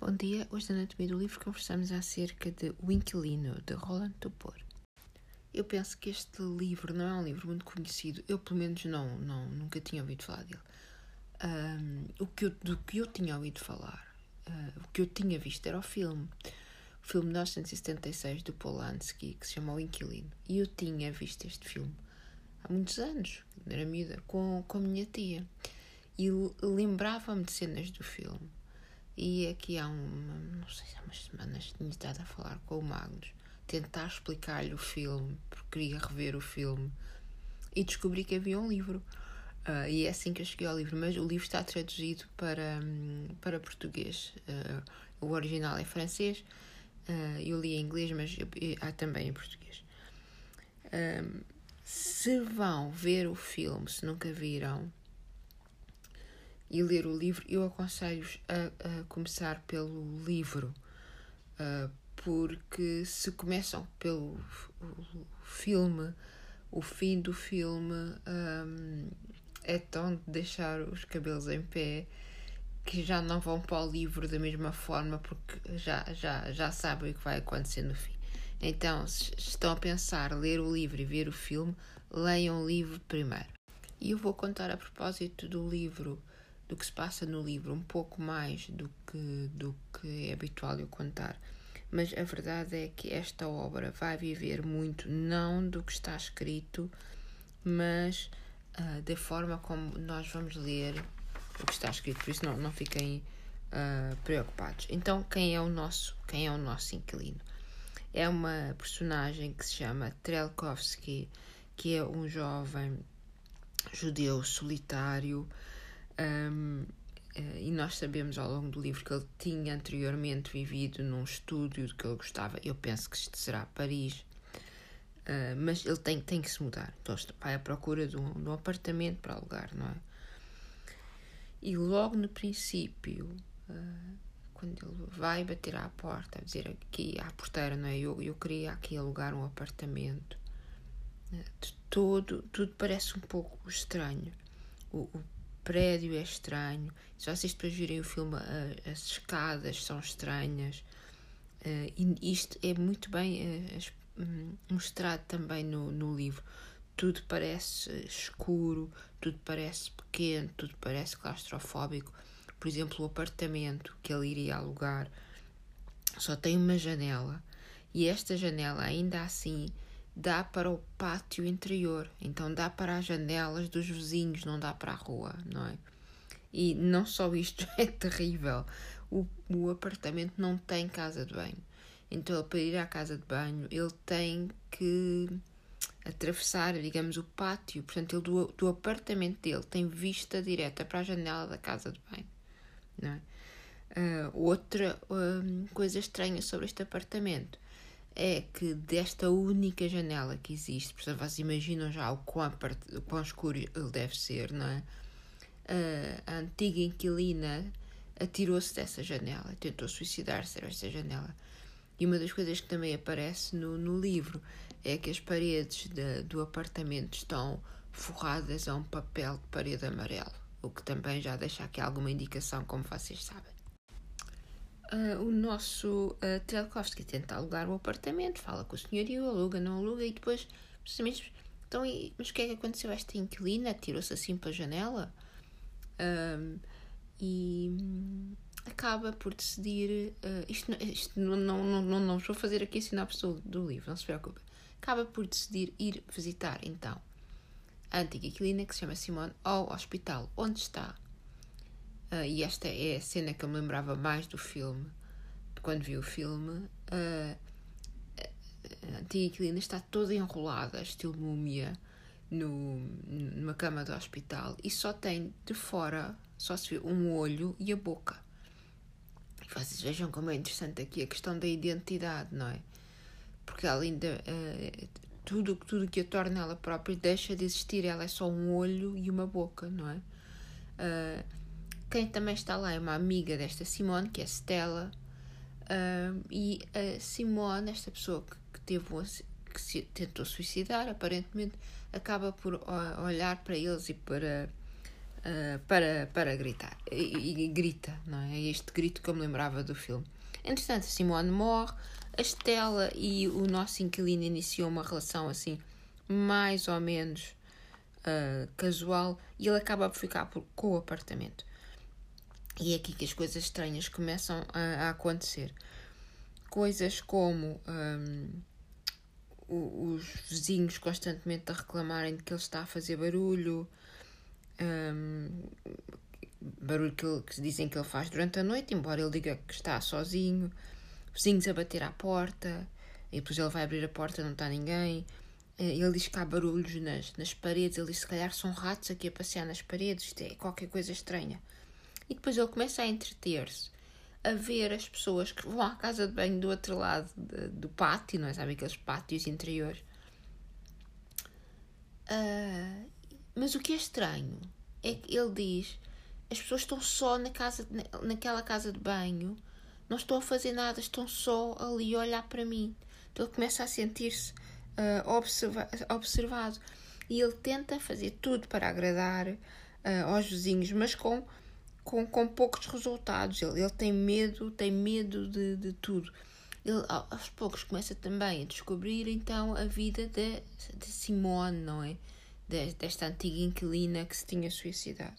Bom dia, hoje na Anatomia do Livro conversamos acerca de O Inquilino, de Roland Topor. Eu penso que este livro não é um livro muito conhecido, eu pelo menos não, não nunca tinha ouvido falar dele. Um, o que eu, do que eu tinha ouvido falar, uh, o que eu tinha visto era o filme, o filme de 1976 do Polanski, que se chama O Inquilino. E eu tinha visto este filme há muitos anos, era miúda, com, com a minha tia. E lembrava-me de cenas do filme e aqui há uma, não sei se há umas semanas tinha estado a falar com o Magnus, tentar explicar-lhe o filme, porque queria rever o filme, e descobri que havia um livro. Uh, e é assim que eu cheguei ao livro, mas o livro está traduzido para, para português. Uh, o original é francês, uh, eu li em inglês, mas eu, eu, há também em português. se vão ver o filme, se nunca viram, e ler o livro, eu aconselho-vos a, a, começar pelo livro, uh, porque se começam pelo filme, o fim do filme um, é tão de deixar os cabelos em pé que já não vão para o livro da mesma forma porque já, já, já sabem o que vai acontecer no fim. Então, se estão a pensar ler o livro e ver o filme, leiam o livro primeiro. E eu vou contar a propósito do livro do que se passa no livro, um pouco mais do que, do que é habitual eu contar. Mas a verdade é que esta obra vai viver muito, não do que está escrito, mas uh, da forma como nós vamos ler o que está escrito. Por isso, não, não fiquem uh, preocupados. Então, quem é o nosso, quem é o nosso inquilino? É uma personagem que se chama Trelkovsky, que é um jovem judeu solitário um, eh, e nós sabemos ao longo do livro que ele tinha anteriormente vivido num estúdio que ele gostava. Eu penso que isto será Paris, uh, mas ele tem, tem que se mudar. Então vai à procura de um, de um apartamento para alugar, não é? E logo no princípio, uh, quando ele vai bater à porta, a dizer aqui à porteira, não é? Eu, eu queria aqui alugar um apartamento. Uh, todo, tudo parece um pouco estranho. O, o prédio é estranho. Se vocês depois virem o filme, as escadas são estranhas. Uh, e isto é muito bem uh, mostrado também no, no livro. Tudo parece escuro, tudo parece pequeno, tudo parece claustrofóbico. Por exemplo, o apartamento que ele iria alugar só tem uma janela e esta janela, ainda assim, dá para o pátio interior, então dá para as janelas dos vizinhos, não dá para a rua, não é? E não só isto é terrível, o, o apartamento não tem casa de banho. Então, para ir à casa de banho, ele tem que atravessar, digamos, o pátio. Portanto, ele do, do apartamento dele tem vista direta para a janela da casa de banho. Não é? Uh, outra uh, coisa estranha sobre este apartamento é que desta única janela que existe, portanto, vocês imaginam já o quão, o quão escuro ele deve ser, não é? A, a antiga inquilina atirou-se dessa janela, tentou suicidar-se desta janela. E uma das coisas que também aparece no, no livro é que as paredes de, do apartamento estão forradas a um papel de parede amarelo, o que também já deixa aqui alguma indicação, como vocês sabem. Uh, o nosso uh, Trelkovsky tenta alugar um apartamento, fala com o senhorio, aluga, não aluga, e depois, precisamente, então, e, mas o que é que aconteceu esta inquilina? Tirou-se assim para a janela uh, e hum, acaba por decidir. Uh, isto isto não, não, não, não, não vou fazer aqui a sinopse do, do livro, não se preocupe. Acaba por decidir ir visitar, então, a antiga inquilina que se chama Simone ao hospital onde está Uh, e esta é a cena que eu me lembrava mais do filme, quando vi o filme. Uh, a tia Aquilina está toda enrolada, estilo múmia, no, numa cama do hospital e só tem de fora, só se vê um olho e a boca. E vocês vejam como é interessante aqui a questão da identidade, não é? Porque além de uh, tudo, tudo que a torna ela própria deixa de existir, ela é só um olho e uma boca, não é? Quem também está lá é uma amiga desta Simone, que é Stella. Uh, e a Simone, esta pessoa que, que teve um, que se tentou suicidar, aparentemente, acaba por olhar para eles e para uh, para, para gritar. E, e, grita, não é? Este grito que eu me lembrava do filme. Entretanto, Simone morre, a Estela e o nosso inquilino iniciou uma relação assim, mais ou menos uh, casual, e ele acaba por ficar por, com o apartamento. E é aqui que as coisas estranhas começam a, a acontecer. Coisas como um, os vizinhos constantemente a reclamarem de que ele está a fazer barulho, um, barulho que, ele, que dizem que ele faz durante a noite, embora ele diga que está sozinho, vizinhos a bater à porta, e depois ele vai abrir a porta não está ninguém. Eh, ele diz que há barulhos nas, nas paredes, ele diz se calhar são ratos aqui a passear nas paredes, isto é qualquer coisa estranha. E depois ele começa a entreter-se, a ver as pessoas que vão à casa de banho do outro lado de, do pátio, não é? Sabe aqueles pátios interiores? Uh, mas o que é estranho é que ele diz: as pessoas estão só na casa, naquela casa de banho, não estão a fazer nada, estão só ali a olhar para mim. Então ele começa a sentir-se uh, observa observado e ele tenta fazer tudo para agradar uh, aos vizinhos, mas com, com, com poucos resultados. Ele, ele tem medo, tem medo de, de tudo. Ele aos poucos começa também a descobrir então a vida de, de Simone, não é? desta antiga inquilina que se tinha suicidado.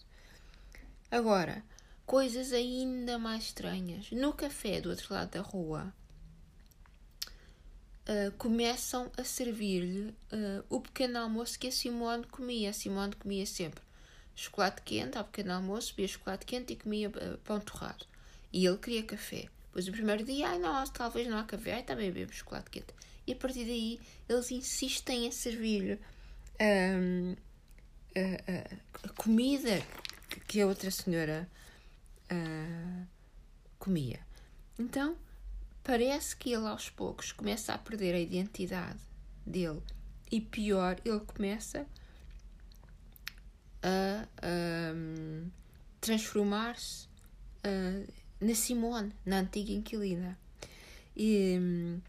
Agora, coisas ainda mais estranhas. No café do outro lado da rua, uh, começam a servir-lhe uh, o pequeno almoço que a Simone comia. A Simone comia sempre chocolate quente ao pequeno almoço, bebia chocolate quente e comia uh, pão torrado. E ele queria café. Depois, o primeiro dia, ai não, talvez não há café, ai também bebo chocolate quente. E a partir daí, eles insistem em servir-lhe um, a, a, a, comida que a outra senhora uh, comia. Então, parece que ele aos poucos começa a perder a identidade dele e pior, ele começa a, a transformar-se na Simone, na antiga inquilina. E,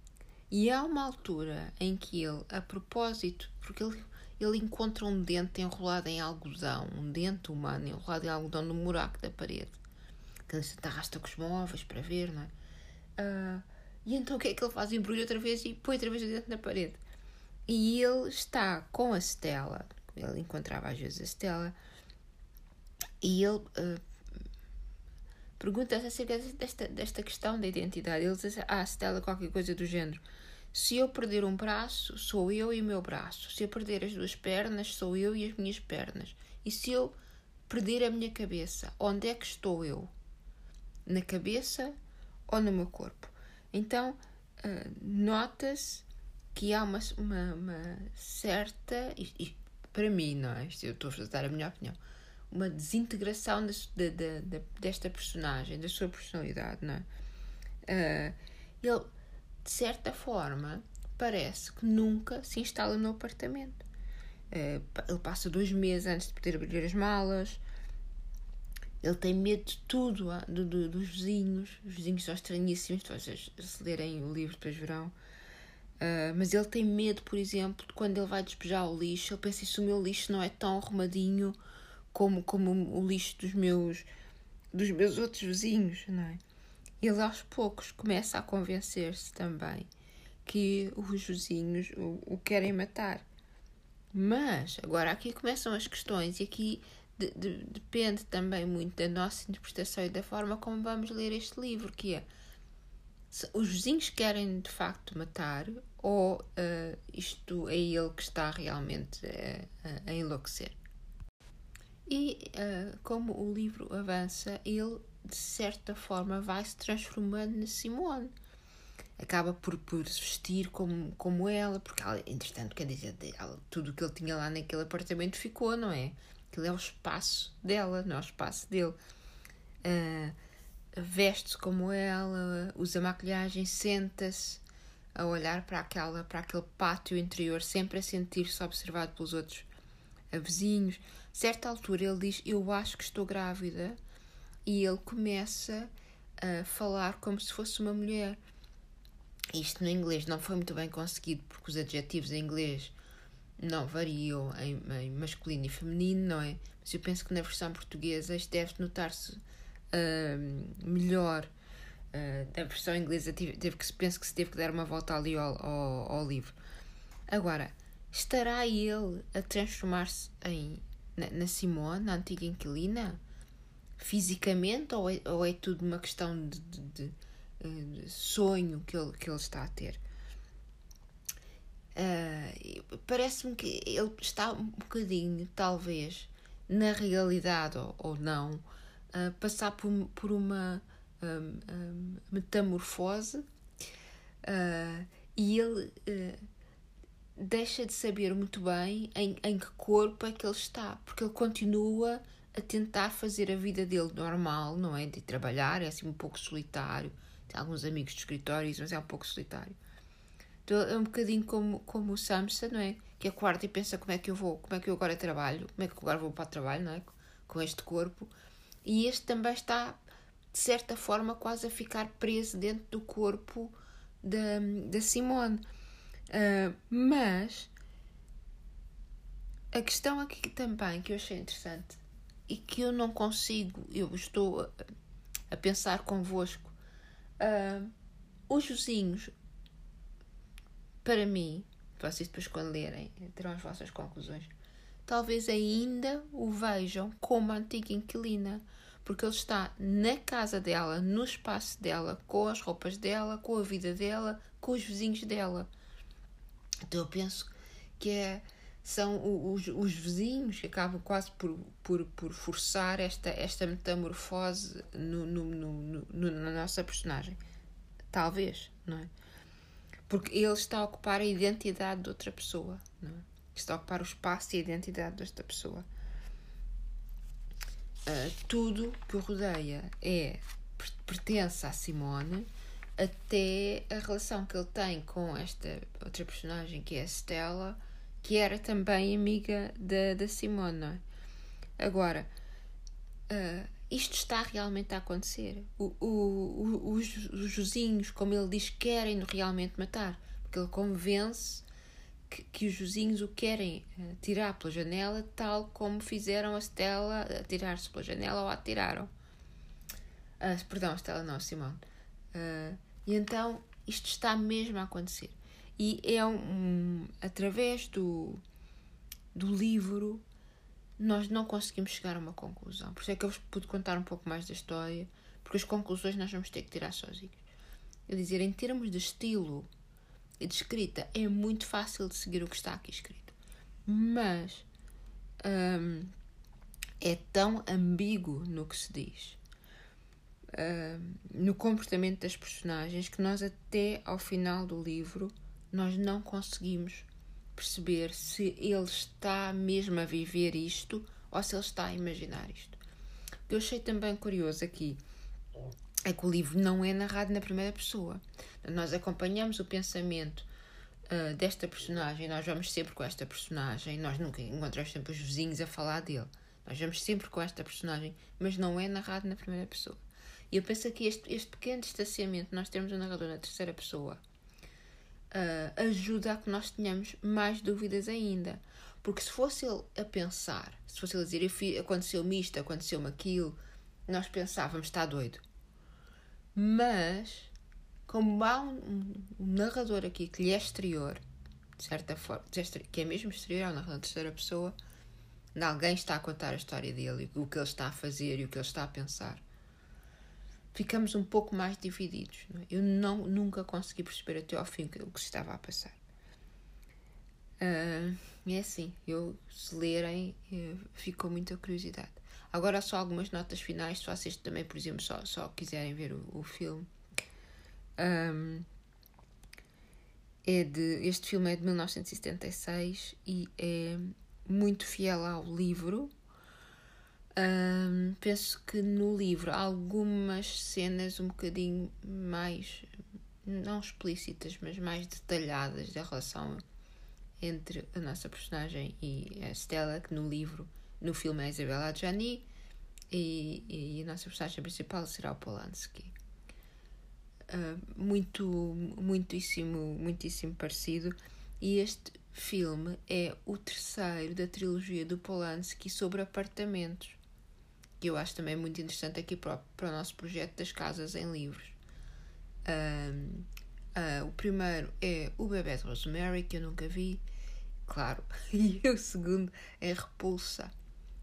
e há uma altura em que ele, a propósito, porque ele ele encontra um dente enrolado em algodão, um dente humano enrolado em algodão no buraco da parede. Que ele se arrasta com os móveis para ver, não é? Uh, e então o que é que ele faz? Embrulha outra vez e põe outra vez o dente na parede. E ele está com a Stella, ele encontrava às vezes a Stella, e ele uh, pergunta-se acerca desta, desta questão da identidade. Ele diz: Ah, Stella, qualquer coisa do género. Se eu perder um braço, sou eu e o meu braço. Se eu perder as duas pernas, sou eu e as minhas pernas. E se eu perder a minha cabeça, onde é que estou eu? Na cabeça ou no meu corpo? Então, uh, nota-se que há uma, uma, uma certa. E, para mim, não é? Eu estou a dar a minha opinião. Uma desintegração de, de, de, desta personagem, da sua personalidade, não é? Uh, ele de certa forma, parece que nunca se instala no apartamento. Eh, ele passa dois meses antes de poder abrir as malas. Ele tem medo de tudo, ah, do, do, dos vizinhos. Os vizinhos são estranhíssimos. Se lerem o livro, depois verão. Uh, mas ele tem medo, por exemplo, de quando ele vai despejar o lixo. Ele pensa: se o meu lixo não é tão arrumadinho como, como o lixo dos meus, dos meus outros vizinhos, não é? ele aos poucos começa a convencer-se também que os vizinhos o, o, querem matar. Mas agora aqui começam as questões e aqui de, de, depende também muito da nossa interpretação e da forma como vamos ler este livro, que é os vizinhos querem de facto matar ou uh, isto é ele que está realmente uh, a enlouquecer. E uh, como o livro avança, ele de certa forma vai se transformando na Simone. Acaba por, por se vestir como, como ela, porque ela, entretanto, quer dizer, ela, tudo o que ele tinha lá naquele apartamento ficou, não é? Aquilo é o espaço dela, não é o espaço dele. Uh, Veste-se como ela, usa maquilhagem, senta-se a olhar para, aquela, para aquele pátio interior, sempre a sentir-se observado pelos outros vizinhos. Certa altura ele diz: Eu acho que estou grávida e ele começa a falar como se fosse uma mulher. Isto no inglês não foi muito bem conseguido porque os adjetivos em inglês não variam em, em, masculino e feminino, não é? Mas eu penso que na versão portuguesa isto deve notar-se uh, melhor. Uh, na versão inglesa teve que, penso que se teve que dar uma volta ali ao, ao, ao livro. Agora, estará ele a transformar-se em na, na Simone, na antiga inquilina? Fisicamente ou é, ou é tudo uma questão de, de, de, de sonho que ele, que ele está a ter? Uh, Parece-me que ele está um bocadinho, talvez, na realidade ou, ou não, uh, passar por, por uma um, um, metamorfose uh, e ele deixa de saber muito bem em, em que corpo é que ele está, porque ele continua a tentar fazer a vida dele normal, não é? De trabalhar, é assim um pouco solitário, tem alguns amigos de escritórios, mas é um pouco solitário. Então, é um bocadinho como, como o Samson, não é? Que acorda e pensa como é que eu vou, como é que eu agora trabalho, como é que eu agora vou para o trabalho, não é? Com este corpo. E este também está, de certa forma, quase a ficar preso dentro do corpo da, da Simone. Uh, mas a questão aqui também que eu achei interessante e que eu não consigo, eu estou a, a pensar convosco, uh, os vizinhos para mim, vocês depois quando lerem terão as vossas conclusões, talvez ainda o vejam como a antiga inquilina, porque ele está na casa dela, no espaço dela, com as roupas dela, com a vida dela, com os vizinhos dela. Então eu penso que é, são os, os vizinhos que acabam quase por, por, por forçar esta, esta metamorfose no, no, no, no, na nossa personagem. Talvez, não é? Porque ele está a ocupar a identidade de outra pessoa, não é? está a ocupar o espaço e a identidade desta pessoa. Uh, tudo que o rodeia é pertence a Simone até a relação que ele tem com esta outra personagem que é a Stella que era também amiga da, da Simone é? agora uh, isto está realmente a acontecer. O, o, o, os, os vizinhos, como ele diz, querem-no realmente matar, porque ele convence que, que os vizinhos o querem uh, tirar pela janela, tal como fizeram a Stella tirar-se pela janela ou a atiraram. Uh, perdão, Stella não, Simone. Uh, e então isto está mesmo a acontecer. E é um, um através do, do livro nós não conseguimos chegar a uma conclusão. Por isso é que eu vos pude contar um pouco mais da história, porque as conclusões nós vamos ter que tirar sozinhos. Eu dizer, em termos de estilo e de escrita, é muito fácil de seguir o que está aqui escrito. Mas hum, é tão ambíguo no que se diz, hum, no comportamento das personagens, que nós até ao final do livro nós não conseguimos perceber se ele está mesmo a viver isto ou se ele está a imaginar isto. Que eu achei também curioso aqui é que o livro não é narrado na primeira pessoa. Nós acompanhamos o pensamento uh, desta personagem, nós vamos sempre com esta personagem, nós nunca encontramos sempre os vizinhos a falar dele. Nós vamos sempre com esta personagem, mas não é narrado na primeira pessoa. E eu penso que este, este pequeno distanciamento, nós temos o narrador na terceira pessoa, uh, ajuda a que nós tenhamos mais dúvidas ainda. Porque se fosse ele a pensar, se fosse ele a dizer aconteceu-me isto, aconteceu-me aquilo, nós pensávamos, está doido. Mas, como há um, um, narrador aqui que lhe é exterior, de certa forma, que é mesmo exterior, é um narrador de terceira pessoa, alguém está a contar a história dele, o que ele está a fazer e o que ele está a pensar ficamos um pouco mais divididos. Não é? Eu não, nunca consegui perceber até ao fim o que se estava a passar. Uh, é assim, eu se lerem, uh, ficou muita curiosidade. Agora só algumas notas finais, se vocês também, por exemplo, só, só quiserem ver o, o filme. Um, é de, este filme é de 1976 e é muito fiel ao livro um, penso que no livro há algumas cenas um bocadinho mais, não explícitas, mas mais detalhadas da relação entre a nossa personagem e a Stella, que no livro, no filme é Isabella Adjani e, e a nossa personagem principal será o Polanski. Uh, muito, muitíssimo, muitíssimo parecido. E este filme é o terceiro da trilogia do Polanski sobre apartamentos, que eu acho também muito interessante aqui para o, para o nosso projeto das casas em livros. Um, uh, o primeiro é O Bebê de Rosemary, que eu nunca vi, claro, e o segundo é Repulsa,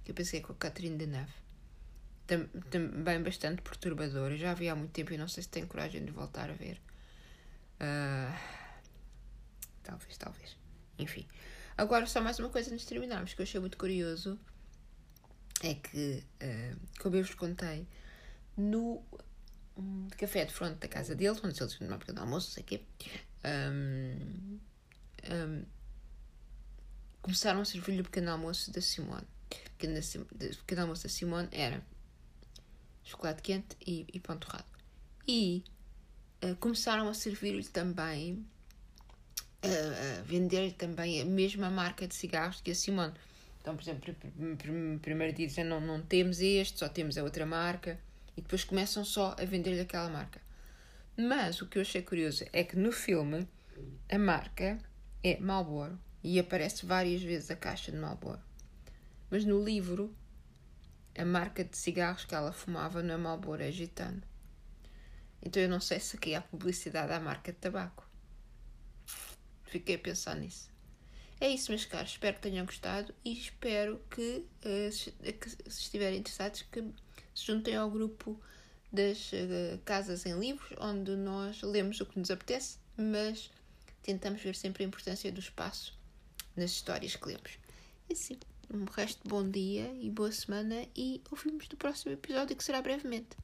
eu pensei com a Catherine Deneuve. Também bastante perturbador. Eu já vi há muito tempo e não sei se tenho coragem de voltar a ver. Uh, talvez, talvez. Enfim. Agora, só mais uma coisa antes de terminarmos que eu achei muito curioso é que, uh, como eu vos contei, no um, café de frente da casa deles, onde eles tinham uma pequeno almoço, um, um, começaram a servir-lhe o pequeno almoço da Simone. Pequeno, pequeno almoço da Simone era chocolate quente e, e pão torrado. E uh, começaram a servir-lhe também a, vender também a mesma marca de cigarros que a Simone. Então, por exemplo, primeiro dizem não, não temos este, só temos a outra marca, e depois começam só a vender-lhe aquela marca. Mas o que eu achei curioso é que no filme a marca é Marlboro e aparece várias vezes a caixa de Marlboro. Mas no livro a marca de cigarros que ela fumava não é Marlboro, é Gitano. Então eu não sei se aqui há publicidade à marca de tabaco. Fiquei a pensar nisso. É isso, meus caros. Espero que tenham gostado e espero que, uh, se, que se estiverem interessados, que se juntem ao grupo das uh, casas em livros, onde nós lemos o que nos apetece, mas tentamos ver sempre a importância do espaço nas histórias que lemos. E sim, um resto de bom dia e boa semana e ouvimos no próximo episódio que será brevemente.